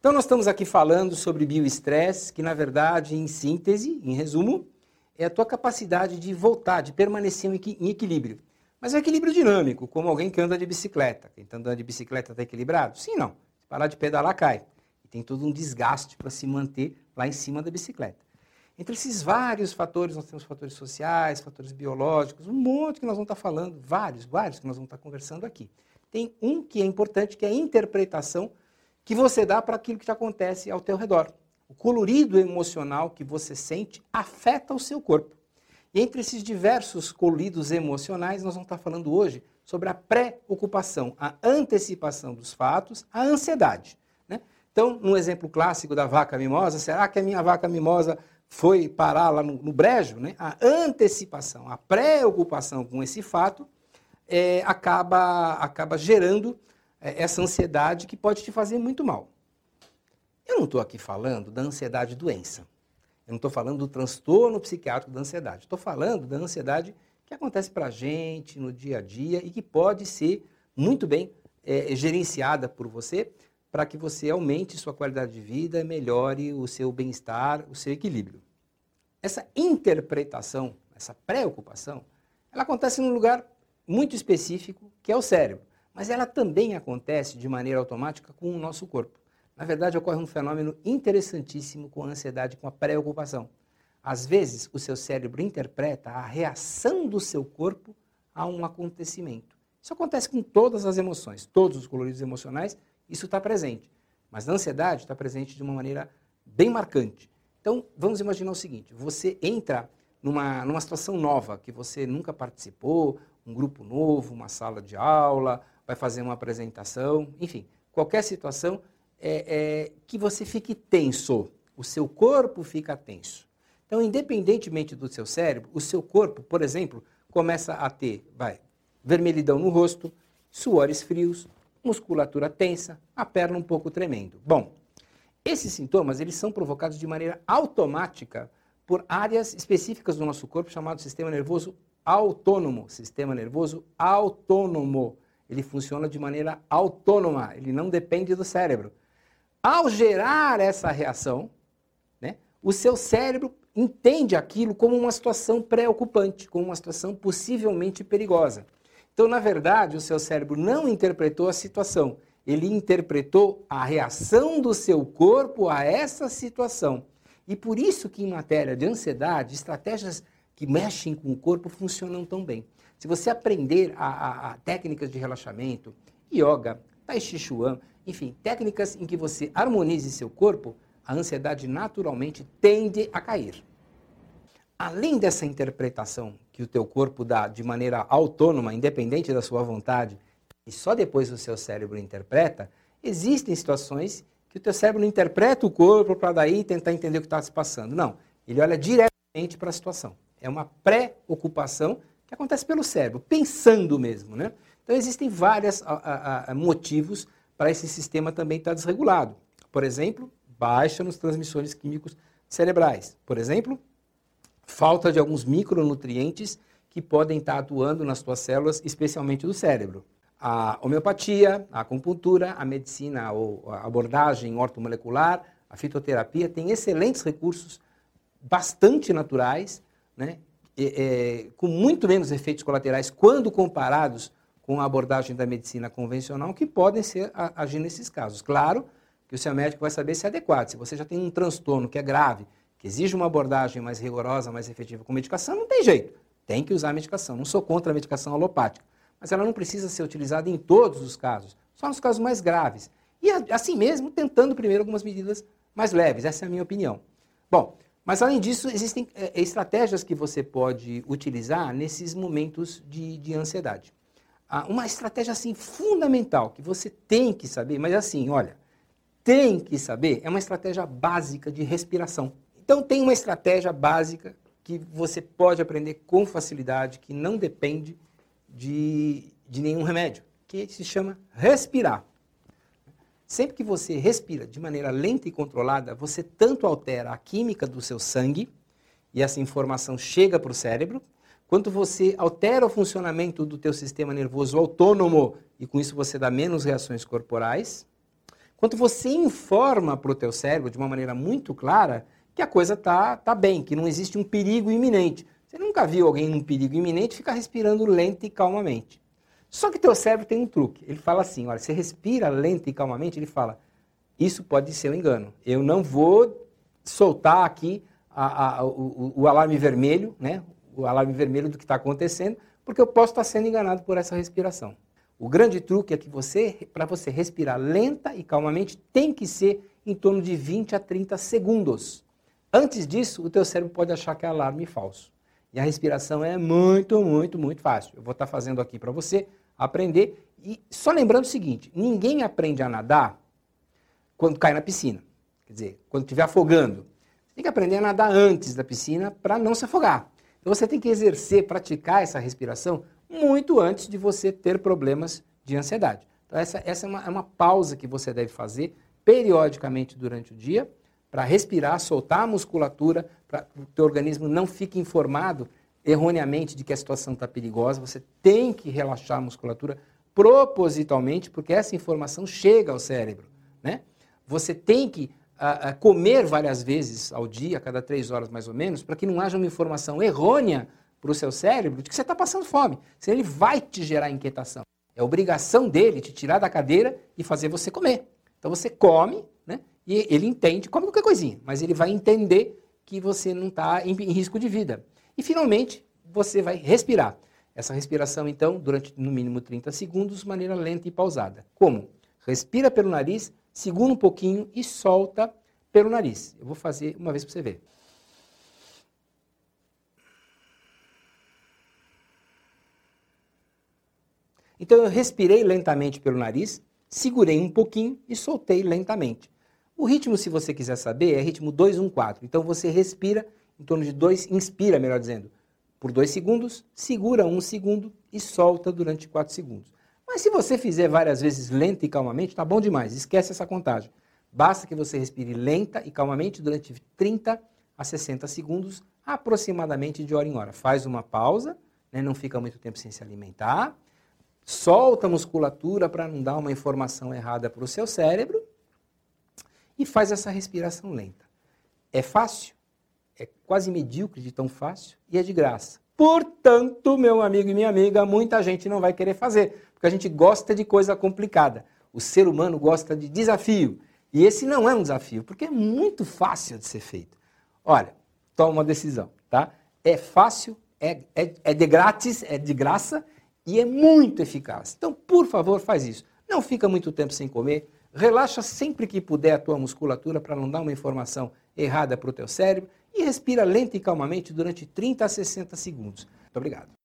Então, nós estamos aqui falando sobre bioestresse, que na verdade, em síntese, em resumo, é a tua capacidade de voltar, de permanecer em equilíbrio. Mas é um equilíbrio dinâmico, como alguém que anda de bicicleta. Quem está andando de bicicleta está equilibrado? Sim, não. Se parar de pedalar, cai. E tem todo um desgaste para se manter lá em cima da bicicleta. Entre esses vários fatores, nós temos fatores sociais, fatores biológicos, um monte que nós vamos estar falando, vários, vários que nós vamos estar conversando aqui. Tem um que é importante, que é a interpretação que você dá para aquilo que te acontece ao teu redor. O colorido emocional que você sente afeta o seu corpo. E entre esses diversos coloridos emocionais, nós vamos estar falando hoje sobre a pré-ocupação, a antecipação dos fatos, a ansiedade. Né? Então, no exemplo clássico da vaca mimosa, será que a minha vaca mimosa foi parar lá no, no brejo? Né? A antecipação, a preocupação com esse fato é, acaba, acaba gerando essa ansiedade que pode te fazer muito mal. Eu não estou aqui falando da ansiedade doença. Eu não estou falando do transtorno psiquiátrico da ansiedade. Estou falando da ansiedade que acontece para a gente no dia a dia e que pode ser muito bem é, gerenciada por você para que você aumente sua qualidade de vida, melhore o seu bem-estar, o seu equilíbrio. Essa interpretação, essa preocupação, ela acontece num lugar muito específico, que é o cérebro mas ela também acontece de maneira automática com o nosso corpo. Na verdade, ocorre um fenômeno interessantíssimo com a ansiedade, com a preocupação. Às vezes, o seu cérebro interpreta a reação do seu corpo a um acontecimento. Isso acontece com todas as emoções, todos os coloridos emocionais, isso está presente. Mas a ansiedade está presente de uma maneira bem marcante. Então, vamos imaginar o seguinte: você entra numa, numa situação nova, que você nunca participou, um grupo novo, uma sala de aula, vai fazer uma apresentação, enfim, qualquer situação é, é, que você fique tenso, o seu corpo fica tenso. Então, independentemente do seu cérebro, o seu corpo, por exemplo, começa a ter, vai, vermelhidão no rosto, suores frios, musculatura tensa, a perna um pouco tremendo. Bom, esses sintomas eles são provocados de maneira automática por áreas específicas do nosso corpo chamado sistema nervoso autônomo, sistema nervoso autônomo ele funciona de maneira autônoma, ele não depende do cérebro. Ao gerar essa reação, né, o seu cérebro entende aquilo como uma situação preocupante, como uma situação possivelmente perigosa. Então, na verdade, o seu cérebro não interpretou a situação, ele interpretou a reação do seu corpo a essa situação. E por isso que em matéria de ansiedade, estratégias que mexem com o corpo funcionam tão bem. Se você aprender a, a, a técnicas de relaxamento, yoga, tai chi chuan, enfim, técnicas em que você harmonize seu corpo, a ansiedade naturalmente tende a cair. Além dessa interpretação que o teu corpo dá de maneira autônoma, independente da sua vontade, e só depois o seu cérebro interpreta, existem situações que o teu cérebro não interpreta o corpo para daí tentar entender o que está se passando. Não, ele olha diretamente para a situação. É uma pré-ocupação que acontece pelo cérebro, pensando mesmo. Né? Então, existem vários motivos para esse sistema também estar desregulado. Por exemplo, baixa nos transmissores químicos cerebrais. Por exemplo, falta de alguns micronutrientes que podem estar atuando nas tuas células, especialmente do cérebro. A homeopatia, a acupuntura, a medicina ou a abordagem ortomolecular, a fitoterapia têm excelentes recursos, bastante naturais, né, é, com muito menos efeitos colaterais quando comparados com a abordagem da medicina convencional, que podem ser, agir nesses casos. Claro que o seu médico vai saber se é adequado. Se você já tem um transtorno que é grave, que exige uma abordagem mais rigorosa, mais efetiva com medicação, não tem jeito. Tem que usar a medicação. Não sou contra a medicação alopática. Mas ela não precisa ser utilizada em todos os casos, só nos casos mais graves. E assim mesmo, tentando primeiro algumas medidas mais leves. Essa é a minha opinião. Bom, mas, além disso, existem é, estratégias que você pode utilizar nesses momentos de, de ansiedade. Ah, uma estratégia, assim, fundamental, que você tem que saber, mas assim, olha, tem que saber, é uma estratégia básica de respiração. Então, tem uma estratégia básica que você pode aprender com facilidade, que não depende de, de nenhum remédio, que se chama respirar. Sempre que você respira de maneira lenta e controlada, você tanto altera a química do seu sangue, e essa informação chega para o cérebro, quanto você altera o funcionamento do teu sistema nervoso autônomo, e com isso você dá menos reações corporais, quanto você informa para o teu cérebro de uma maneira muito clara que a coisa tá, tá bem, que não existe um perigo iminente. Você nunca viu alguém num perigo iminente ficar respirando lento e calmamente. Só que teu cérebro tem um truque. Ele fala assim, olha, você respira lento e calmamente, ele fala, isso pode ser um engano. Eu não vou soltar aqui a, a, o, o, alarme vermelho, né? o alarme vermelho do que está acontecendo, porque eu posso estar sendo enganado por essa respiração. O grande truque é que você, para você respirar lenta e calmamente, tem que ser em torno de 20 a 30 segundos. Antes disso, o teu cérebro pode achar que é alarme falso. E a respiração é muito, muito, muito fácil. Eu vou estar fazendo aqui para você aprender. E só lembrando o seguinte: ninguém aprende a nadar quando cai na piscina. Quer dizer, quando estiver afogando. Você tem que aprender a nadar antes da piscina para não se afogar. Então você tem que exercer, praticar essa respiração muito antes de você ter problemas de ansiedade. Então essa, essa é, uma, é uma pausa que você deve fazer periodicamente durante o dia para respirar, soltar a musculatura, para que o teu organismo não fique informado erroneamente de que a situação está perigosa. Você tem que relaxar a musculatura propositalmente, porque essa informação chega ao cérebro. Né? Você tem que a, a comer várias vezes ao dia, a cada três horas mais ou menos, para que não haja uma informação errônea para o seu cérebro de que você está passando fome. Senão ele vai te gerar inquietação. É obrigação dele te tirar da cadeira e fazer você comer. Então você come, né? E ele entende, come qualquer coisinha, mas ele vai entender que você não está em, em risco de vida. E finalmente, você vai respirar. Essa respiração, então, durante no mínimo 30 segundos, de maneira lenta e pausada. Como? Respira pelo nariz, segura um pouquinho e solta pelo nariz. Eu vou fazer uma vez para você ver. Então eu respirei lentamente pelo nariz, segurei um pouquinho e soltei lentamente. O ritmo, se você quiser saber, é ritmo 214. Então você respira em torno de 2, inspira, melhor dizendo, por 2 segundos, segura um segundo e solta durante 4 segundos. Mas se você fizer várias vezes lenta e calmamente, tá bom demais, esquece essa contagem. Basta que você respire lenta e calmamente durante 30 a 60 segundos, aproximadamente de hora em hora. Faz uma pausa, né, não fica muito tempo sem se alimentar, solta a musculatura para não dar uma informação errada para o seu cérebro e faz essa respiração lenta. É fácil? É quase medíocre de tão fácil e é de graça. Portanto, meu amigo e minha amiga, muita gente não vai querer fazer porque a gente gosta de coisa complicada. O ser humano gosta de desafio. E esse não é um desafio, porque é muito fácil de ser feito. Olha, toma uma decisão, tá? É fácil, é, é, é de grátis, é de graça e é muito eficaz. Então, por favor, faz isso. Não fica muito tempo sem comer. Relaxa sempre que puder a tua musculatura para não dar uma informação errada para o teu cérebro e respira lenta e calmamente durante 30 a 60 segundos. Muito obrigado.